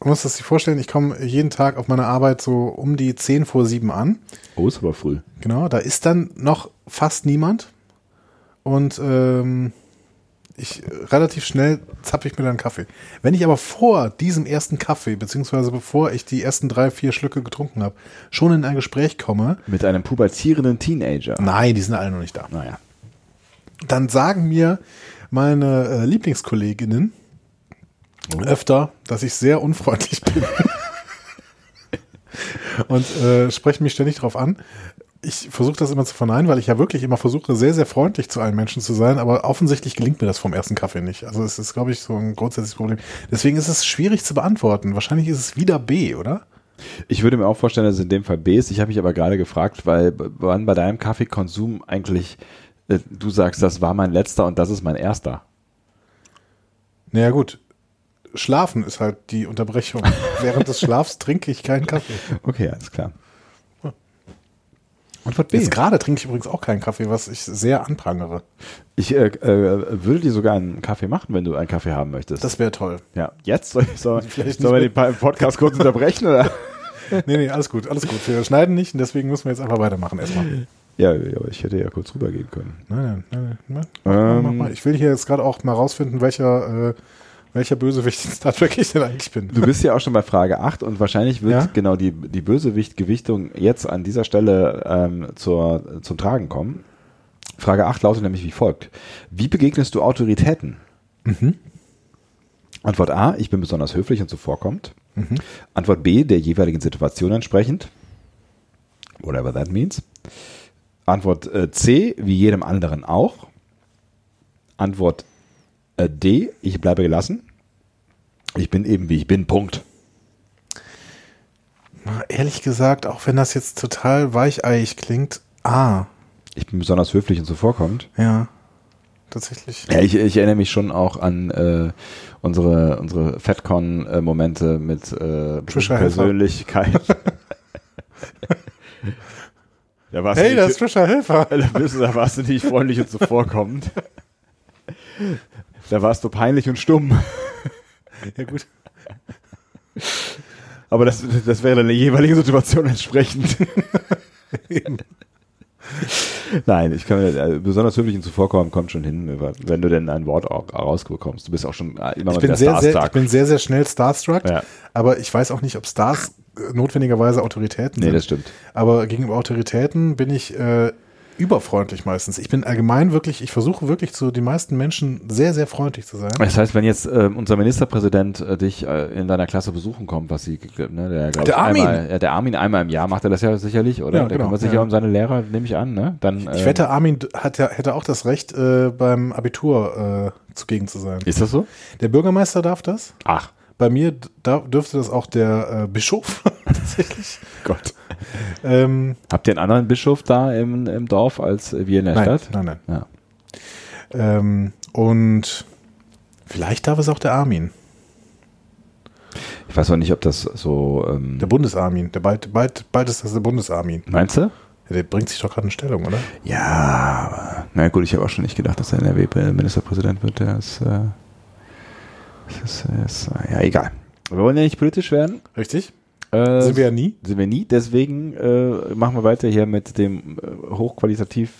[SPEAKER 2] man muss das sich vorstellen, ich komme jeden Tag auf meine Arbeit so um die 10 vor 7 an.
[SPEAKER 1] Oh, ist aber früh.
[SPEAKER 2] Genau, da ist dann noch fast niemand. Und ähm, ich relativ schnell zappe ich mir dann Kaffee. Wenn ich aber vor diesem ersten Kaffee, beziehungsweise bevor ich die ersten drei, vier Schlücke getrunken habe, schon in ein Gespräch komme,
[SPEAKER 1] Mit einem pubertierenden Teenager.
[SPEAKER 2] nein, die sind alle noch nicht da,
[SPEAKER 1] Naja.
[SPEAKER 2] dann sagen mir meine äh, Lieblingskolleginnen öfter, dass ich sehr unfreundlich bin. Und äh, sprechen mich ständig darauf an. Ich versuche das immer zu verneinen, weil ich ja wirklich immer versuche, sehr, sehr freundlich zu allen Menschen zu sein, aber offensichtlich gelingt mir das vom ersten Kaffee nicht. Also es ist, glaube ich, so ein grundsätzliches Problem. Deswegen ist es schwierig zu beantworten. Wahrscheinlich ist es wieder B, oder?
[SPEAKER 1] Ich würde mir auch vorstellen, dass es in dem Fall B ist. Ich habe mich aber gerade gefragt, weil wann bei deinem Kaffeekonsum eigentlich du sagst, das war mein letzter und das ist mein erster.
[SPEAKER 2] Naja, gut. Schlafen ist halt die Unterbrechung. Während des Schlafs trinke ich keinen Kaffee.
[SPEAKER 1] Okay, alles klar. Antwort B.
[SPEAKER 2] Jetzt gerade trinke ich übrigens auch keinen Kaffee, was ich sehr anprangere.
[SPEAKER 1] Ich äh, äh, würde dir sogar einen Kaffee machen, wenn du einen Kaffee haben möchtest.
[SPEAKER 2] Das wäre toll.
[SPEAKER 1] ja, jetzt soll, ich, soll,
[SPEAKER 2] Vielleicht
[SPEAKER 1] soll den Podcast kurz unterbrechen oder?
[SPEAKER 2] Nee, nee, alles gut, alles gut. Wir schneiden nicht und deswegen müssen wir jetzt einfach weitermachen erstmal.
[SPEAKER 1] Ja, aber ich hätte ja kurz rübergehen können.
[SPEAKER 2] Nein, nein, nein, nein. Mach, mach,
[SPEAKER 1] Ähm.
[SPEAKER 2] mal. Ich will hier jetzt gerade auch mal rausfinden, welcher, äh, welcher Bösewicht in Star Trek ich denn eigentlich bin.
[SPEAKER 1] Du bist ja auch schon bei Frage 8 und wahrscheinlich wird
[SPEAKER 2] Ja?
[SPEAKER 1] genau die, die Bösewicht-Gewichtung jetzt an dieser Stelle ähm, zur, zum Tragen kommen. Frage 8 lautet nämlich wie folgt. Wie begegnest du Autoritäten? Antwort A, ich bin besonders höflich und zuvorkommend. Antwort B, der jeweiligen Situation entsprechend. Whatever that means. Antwort äh, C, wie jedem anderen auch. Antwort äh, D, ich bleibe gelassen. Ich bin eben wie ich bin, Punkt.
[SPEAKER 2] Na, Ehrlich gesagt, auch wenn das jetzt total weicheiig klingt, ah,
[SPEAKER 1] Ich bin besonders höflich und zuvorkommend.
[SPEAKER 2] ja, tatsächlich.
[SPEAKER 1] Ja, ich, ich erinnere mich schon auch an äh, unsere, unsere FedCon-Momente mit äh,
[SPEAKER 2] Helfer.
[SPEAKER 1] Persönlichkeit. Da warst
[SPEAKER 2] Hey,
[SPEAKER 1] du
[SPEAKER 2] das ist frischer Helfer.
[SPEAKER 1] da, warst du nicht freundlich und zuvorkommend. Da warst du peinlich und stumm.
[SPEAKER 2] Ja, gut.
[SPEAKER 1] Aber das, das wäre der jeweiligen Situation entsprechend. Nein, ich kann mir, äh, besonders höflich und zuvorkommen kommt schon hin, wenn du denn ein Wort auch rausbekommst. Du bist auch schon immer
[SPEAKER 2] Ich
[SPEAKER 1] mal
[SPEAKER 2] bin, sehr, sehr, ich
[SPEAKER 1] starstruck.
[SPEAKER 2] bin sehr, sehr schnell starstruck,
[SPEAKER 1] Ja.
[SPEAKER 2] aber ich weiß auch nicht, ob Stars notwendigerweise Autoritäten
[SPEAKER 1] Nee,
[SPEAKER 2] sind.
[SPEAKER 1] das stimmt.
[SPEAKER 2] Aber gegenüber Autoritäten bin ich äh, überfreundlich meistens. Ich bin allgemein wirklich, ich versuche wirklich zu den meisten Menschen sehr, sehr freundlich zu sein.
[SPEAKER 1] Das heißt, wenn jetzt äh, unser Ministerpräsident äh, dich äh, in deiner Klasse besuchen kommt, was sie, ne, der, glaub
[SPEAKER 2] Der Armin.
[SPEAKER 1] Einmal, ja, der Armin einmal im Jahr macht er das ja sicherlich, oder?
[SPEAKER 2] Ja,
[SPEAKER 1] der
[SPEAKER 2] genau,
[SPEAKER 1] kümmert sich
[SPEAKER 2] ja.
[SPEAKER 1] ja um seine Lehrer, nehme ich an, ne? Dann,
[SPEAKER 2] Ich
[SPEAKER 1] äh,
[SPEAKER 2] wette, Armin hat ja, hätte auch das Recht, äh, beim Abitur äh, zugegen zu sein.
[SPEAKER 1] Ist das so?
[SPEAKER 2] Der Bürgermeister darf das.
[SPEAKER 1] Ach,
[SPEAKER 2] Bei mir da dürfte das auch der äh, Bischof tatsächlich.
[SPEAKER 1] Gott.
[SPEAKER 2] Ähm,
[SPEAKER 1] Habt ihr einen anderen Bischof da im, im Dorf als wir in der
[SPEAKER 2] nein,
[SPEAKER 1] Stadt?
[SPEAKER 2] nein, nein.
[SPEAKER 1] Ja.
[SPEAKER 2] Ähm, und vielleicht darf es auch der Armin,
[SPEAKER 1] Ich weiß auch nicht, ob das so. Ähm,
[SPEAKER 2] der Bundesarmin. Der bald, bald, bald ist das der Bundesarmin.
[SPEAKER 1] meinst du?
[SPEAKER 2] Ja, der bringt sich doch gerade in Stellung, oder?
[SPEAKER 1] Ja, aber, na gut, ich habe auch schon nicht gedacht, dass der NRW Ministerpräsident wird. Der ist, äh, das ist, ist, äh, ja, egal. Wir wollen ja nicht politisch werden.
[SPEAKER 2] Richtig?
[SPEAKER 1] Äh,
[SPEAKER 2] Sind wir ja nie.
[SPEAKER 1] Sind wir nie. Deswegen äh, machen wir weiter hier mit dem äh, hochqualitativ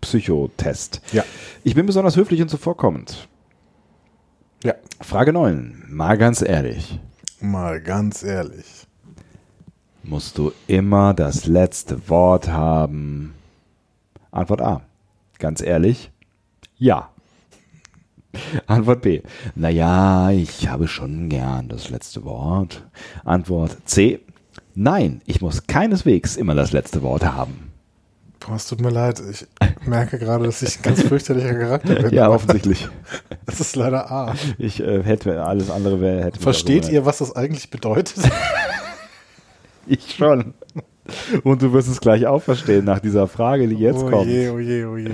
[SPEAKER 1] Psychotest.
[SPEAKER 2] Ja.
[SPEAKER 1] Ich bin besonders höflich und zuvorkommend.
[SPEAKER 2] Ja.
[SPEAKER 1] Frage 9. Mal ganz ehrlich.
[SPEAKER 2] Mal ganz ehrlich.
[SPEAKER 1] Musst du immer das letzte Wort haben? Antwort A. Ganz ehrlich? Ja. Antwort B. Naja, ich habe schon gern das letzte Wort. Antwort C. Nein, ich muss keineswegs immer das letzte Wort haben.
[SPEAKER 2] Boah, es tut mir leid. Ich merke gerade, dass ich ein ganz fürchterlicher Charakter bin.
[SPEAKER 1] Ja, offensichtlich.
[SPEAKER 2] Das ist leider A.
[SPEAKER 1] Ich äh, hätte alles andere wäre
[SPEAKER 2] Versteht ihr, was das eigentlich bedeutet?
[SPEAKER 1] Ich schon. Und du wirst es gleich auch verstehen nach dieser Frage, die jetzt
[SPEAKER 2] oh
[SPEAKER 1] kommt.
[SPEAKER 2] je, oh je, oh je.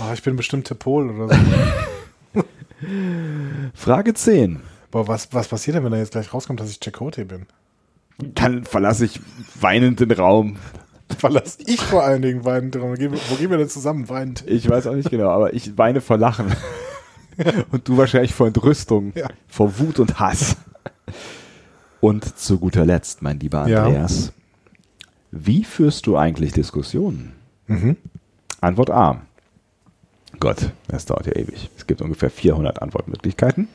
[SPEAKER 2] Oh, ich bin bestimmt Tepol oder so.
[SPEAKER 1] Frage 10.
[SPEAKER 2] Boah, was, was passiert denn, wenn da jetzt gleich rauskommt, dass ich Chakotay bin?
[SPEAKER 1] Dann verlasse ich weinend den Raum.
[SPEAKER 2] Verlass ich vor allen Dingen weinend gehen wir- wo gehen wir denn zusammen weinend?
[SPEAKER 1] Ich weiß auch nicht genau, aber ich weine vor Lachen. Und du wahrscheinlich vor Entrüstung,
[SPEAKER 2] Ja.
[SPEAKER 1] vor Wut und Hass. Und zu guter Letzt, mein lieber
[SPEAKER 2] Ja.
[SPEAKER 1] Andreas, wie führst du eigentlich Diskussionen?
[SPEAKER 2] Mhm.
[SPEAKER 1] Antwort A. Gott, das dauert ja ewig. Es gibt ungefähr 400 Antwortmöglichkeiten.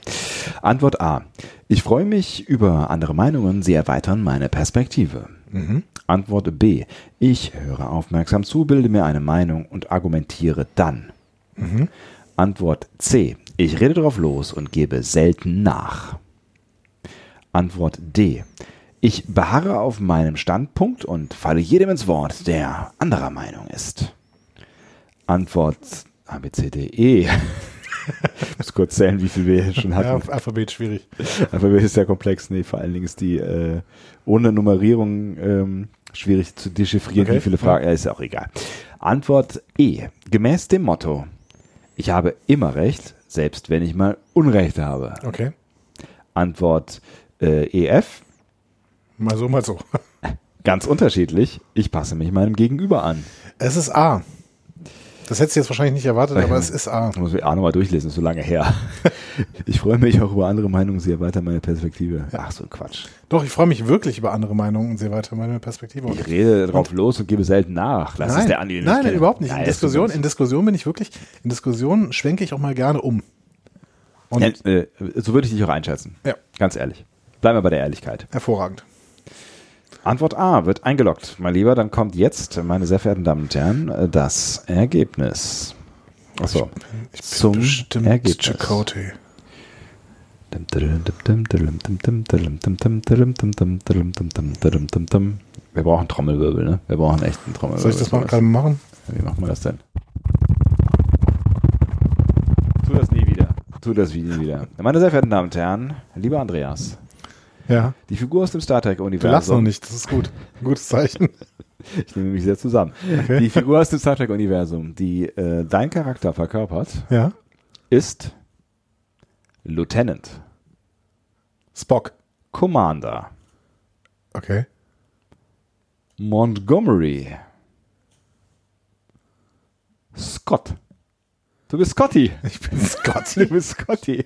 [SPEAKER 1] Antwort A. Ich freue mich über andere Meinungen, sie erweitern meine Perspektive.
[SPEAKER 2] Mhm.
[SPEAKER 1] Antwort B. Ich höre aufmerksam zu, bilde mir eine Meinung und argumentiere dann.
[SPEAKER 2] Mhm.
[SPEAKER 1] Antwort C. Ich rede drauf los und gebe selten nach. Antwort D. Ich beharre auf meinem Standpunkt und falle jedem ins Wort, der anderer Meinung ist. Antwort A, B, C, D, E. ich muss kurz zählen, wie viel wir hier schon
[SPEAKER 2] Ja,
[SPEAKER 1] hatten.
[SPEAKER 2] Alphabet schwierig.
[SPEAKER 1] Aber ist sehr komplex. Nee, vor allen Dingen ist die äh, ohne Nummerierung ähm, schwierig zu dechiffrieren,
[SPEAKER 2] Okay,
[SPEAKER 1] wie viele Fragen. Ja, ist ja auch egal. Antwort E. Gemäß dem Motto: Ich habe immer recht, selbst wenn ich mal Unrecht habe.
[SPEAKER 2] Okay.
[SPEAKER 1] Antwort äh, EF.
[SPEAKER 2] Mal so, mal so.
[SPEAKER 1] Ganz unterschiedlich. Ich passe mich meinem Gegenüber an.
[SPEAKER 2] Es ist A. Das hättest du jetzt wahrscheinlich nicht erwartet, aber es ist A.
[SPEAKER 1] Ich muss mir A nochmal durchlesen, ist so lange her. Ich freue mich auch über andere Meinungen, sie erweitern meine Perspektive. Ach, so ein Quatsch.
[SPEAKER 2] Doch, ich freue mich wirklich über andere Meinungen und sehe weiter meine Perspektive.
[SPEAKER 1] Ich rede drauf los und gebe selten nach. Das
[SPEAKER 2] nein,
[SPEAKER 1] ist der Andi. den ich
[SPEAKER 2] nein, nein, überhaupt nicht. In
[SPEAKER 1] Nein,
[SPEAKER 2] Diskussion, in Diskussion bin ich wirklich, in Diskussion schwenke ich auch mal gerne um. Und
[SPEAKER 1] Ja, äh, so würde ich dich auch einschätzen.
[SPEAKER 2] Ja.
[SPEAKER 1] Ganz ehrlich. Bleiben wir bei der Ehrlichkeit.
[SPEAKER 2] hervorragend.
[SPEAKER 1] Antwort A wird eingeloggt. Mein Lieber, dann kommt jetzt, meine sehr verehrten Damen und Herren, äh, das Ergebnis. Achso.
[SPEAKER 2] Ich bin
[SPEAKER 1] Zum
[SPEAKER 2] bestimmt
[SPEAKER 1] Ergebnis.
[SPEAKER 2] Chakotay.
[SPEAKER 1] Wir brauchen Trommelwirbel, ne? Wir brauchen echt einen Trommelwirbel.
[SPEAKER 2] Soll ich das mal gerade machen?
[SPEAKER 1] Wie machen wir das denn? Tu das nie wieder. Tu das nie wieder. Meine sehr verehrten Damen und Herren, lieber Andreas,
[SPEAKER 2] Ja.
[SPEAKER 1] die Figur aus dem Star
[SPEAKER 2] Du lachst noch
[SPEAKER 1] Trek-Universum.
[SPEAKER 2] nicht, das ist gut. Ein gutes Zeichen.
[SPEAKER 1] Ich nehme mich sehr zusammen.
[SPEAKER 2] Okay.
[SPEAKER 1] Die Figur aus dem Star Trek-Universum, die äh, dein Charakter verkörpert,
[SPEAKER 2] Ja.
[SPEAKER 1] ist Lieutenant,
[SPEAKER 2] Spock.
[SPEAKER 1] Commander,
[SPEAKER 2] Okay.
[SPEAKER 1] Montgomery, Scott. Du bist Scotty.
[SPEAKER 2] Ich bin Scott.
[SPEAKER 1] Du bist Scotty.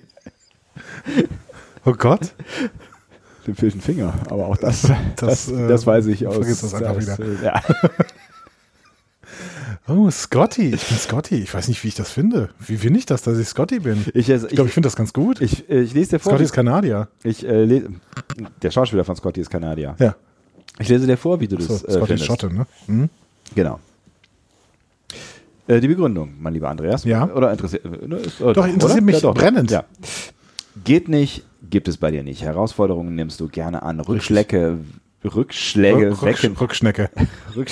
[SPEAKER 2] Oh Gott.
[SPEAKER 1] Dem fehlt ein Finger, aber auch das, das, das,
[SPEAKER 2] äh,
[SPEAKER 1] weiß ich aus.
[SPEAKER 2] vergiss das einfach wieder.
[SPEAKER 1] äh, Ja.
[SPEAKER 2] Oh, Scotty. Ich bin Scotty. Ich weiß nicht, wie ich das finde. Wie finde ich das, dass ich Scotty bin?
[SPEAKER 1] Ich, also,
[SPEAKER 2] Ich glaube, ich finde das ganz gut.
[SPEAKER 1] ich, ich, ich lese dir vor.
[SPEAKER 2] Scotty ist Kanadier.
[SPEAKER 1] ich, äh, lese, der Schauspieler von Scotty ist Kanadier.
[SPEAKER 2] Ja.
[SPEAKER 1] Ich lese dir vor, wie du das
[SPEAKER 2] So,
[SPEAKER 1] äh,
[SPEAKER 2] Scotty ist
[SPEAKER 1] findest.
[SPEAKER 2] Schotte, ne? Hm?
[SPEAKER 1] Genau. Äh, die Begründung, mein lieber Andreas.
[SPEAKER 2] Ja.
[SPEAKER 1] Oder interessiert? äh, ne, äh,
[SPEAKER 2] Doch, interessiert mich brennend.
[SPEAKER 1] Ja. Geht nicht, gibt es bei dir nicht. Herausforderungen nimmst du gerne an. Rückschläge, Rückschläge
[SPEAKER 2] Rück-
[SPEAKER 1] wecken,
[SPEAKER 2] Rückschnecke.
[SPEAKER 1] Rück,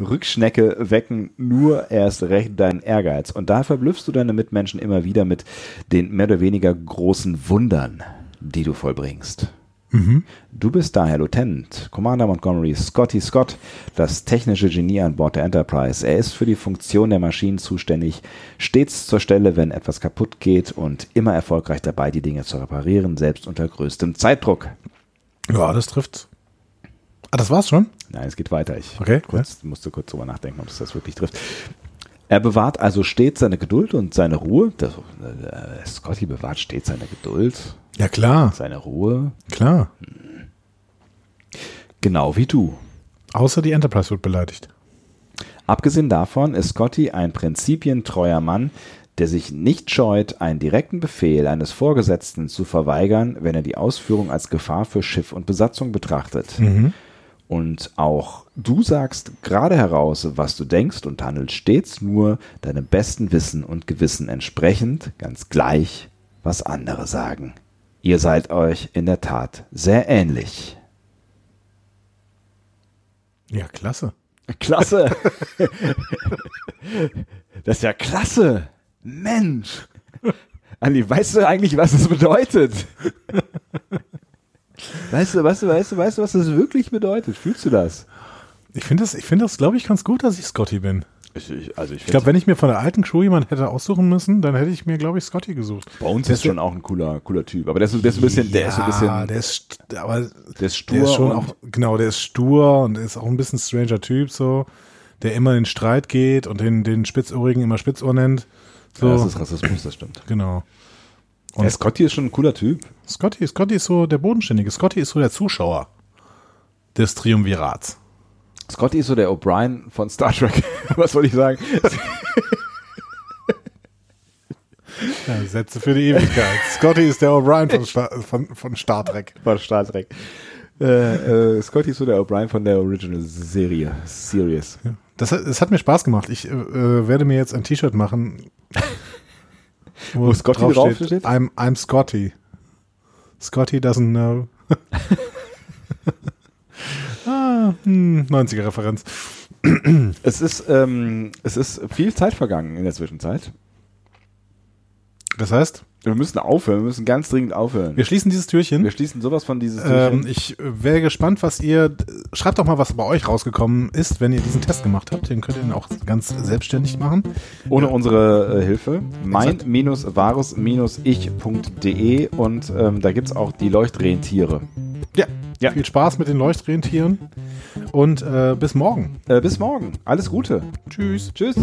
[SPEAKER 1] Rückschnecke wecken nur erst recht deinen Ehrgeiz. Und da verblüffst du deine Mitmenschen immer wieder mit den mehr oder weniger großen Wundern, die du vollbringst. Du bist daher Lieutenant Commander Montgomery Scotty Scott, das technische Genie an Bord der Enterprise. Er ist für die Funktion der Maschinen zuständig, stets zur Stelle, wenn etwas kaputt geht und immer erfolgreich dabei, die Dinge zu reparieren, selbst unter größtem Zeitdruck.
[SPEAKER 2] Ja, das trifft. Ah, das war's schon?
[SPEAKER 1] Nein, es geht weiter. Ich
[SPEAKER 2] Okay,
[SPEAKER 1] kurz, musste kurz drüber nachdenken, ob es das wirklich trifft. Er bewahrt also stets seine Geduld und seine Ruhe. Das, äh, Scotty bewahrt stets seine Geduld,
[SPEAKER 2] Ja, klar.
[SPEAKER 1] seine Ruhe,
[SPEAKER 2] Klar.
[SPEAKER 1] genau wie du.
[SPEAKER 2] Außer die Enterprise wird beleidigt.
[SPEAKER 1] Abgesehen davon ist Scotty ein prinzipientreuer Mann, der sich nicht scheut, einen direkten Befehl eines Vorgesetzten zu verweigern, wenn er die Ausführung als Gefahr für Schiff und Besatzung betrachtet. Und auch du sagst gerade heraus, was du denkst und handelst stets nur deinem besten Wissen und Gewissen entsprechend, ganz gleich, was andere sagen. Ihr seid euch in der Tat sehr ähnlich.
[SPEAKER 2] Ja, klasse.
[SPEAKER 1] Klasse. Das ist ja klasse. Mensch. Andi, weißt du eigentlich, was das bedeutet? Weißt du, weißt du, weißt du, weißt du, was das wirklich bedeutet? Fühlst du das?
[SPEAKER 2] Ich finde das, ich finde das, glaube ich, ganz gut, dass ich Scotty bin.
[SPEAKER 1] Ich, ich, also ich,
[SPEAKER 2] Ich glaube, wenn ich mir von der alten Crew jemand hätte aussuchen müssen, dann hätte ich mir, glaube ich, Scotty gesucht.
[SPEAKER 1] bei uns ist schon auch ein cooler, cooler Typ. Aber der ist, der ist ein bisschen, der ist so ein bisschen,
[SPEAKER 2] der ist, st- aber
[SPEAKER 1] der ist stur.
[SPEAKER 2] der ist schon auch, genau, der ist stur und ist auch ein bisschen stranger Typ, so, der immer in den Streit geht und den, den Spitzohrigen immer Spitzohr nennt. So,
[SPEAKER 1] Ja, das ist Rassismus, das stimmt.
[SPEAKER 2] genau.
[SPEAKER 1] Und Scotty ist schon ein cooler Typ.
[SPEAKER 2] Scotty, Scotty ist so der Bodenständige. Scotty ist so der Zuschauer des Triumvirats.
[SPEAKER 1] Scotty ist so der O'Brien von Star Trek. Was wollte ich sagen?
[SPEAKER 2] Ja, Sätze für die Ewigkeit. Scotty ist der O'Brien von, Star, von, von Star Trek.
[SPEAKER 1] Von Star Trek. Äh, äh, Scotty ist so der O'Brien von der Original Serie. Series.
[SPEAKER 2] Das, hat- das hat mir Spaß gemacht. Ich äh, werde mir jetzt ein T-Shirt machen,
[SPEAKER 1] Wo Scotty drauf steht?
[SPEAKER 2] I'm, I'm Scotty. Scotty doesn't know. hm, 90er Referenz.
[SPEAKER 1] Es ist, ähm, es ist viel Zeit vergangen in der Zwischenzeit.
[SPEAKER 2] Das heißt,
[SPEAKER 1] Wir müssen aufhören, wir müssen ganz dringend aufhören.
[SPEAKER 2] wir schließen dieses Türchen.
[SPEAKER 1] Wir schließen sowas von dieses
[SPEAKER 2] Ähm,
[SPEAKER 1] Türchen.
[SPEAKER 2] ich äh, wäre gespannt, was ihr. Schreibt doch mal, was bei euch rausgekommen ist, wenn ihr diesen Test gemacht habt. Den könnt ihr dann auch ganz selbstständig machen.
[SPEAKER 1] ohne unsere äh, Hilfe. mein-varus-ich.de und ähm, da gibt es auch die Leuchtrentiere.
[SPEAKER 2] Ja.
[SPEAKER 1] Ja.
[SPEAKER 2] Viel Spaß mit den Leuchtrentieren und äh, bis morgen.
[SPEAKER 1] Äh, bis morgen. Alles Gute.
[SPEAKER 2] Tschüss.
[SPEAKER 1] Tschüss.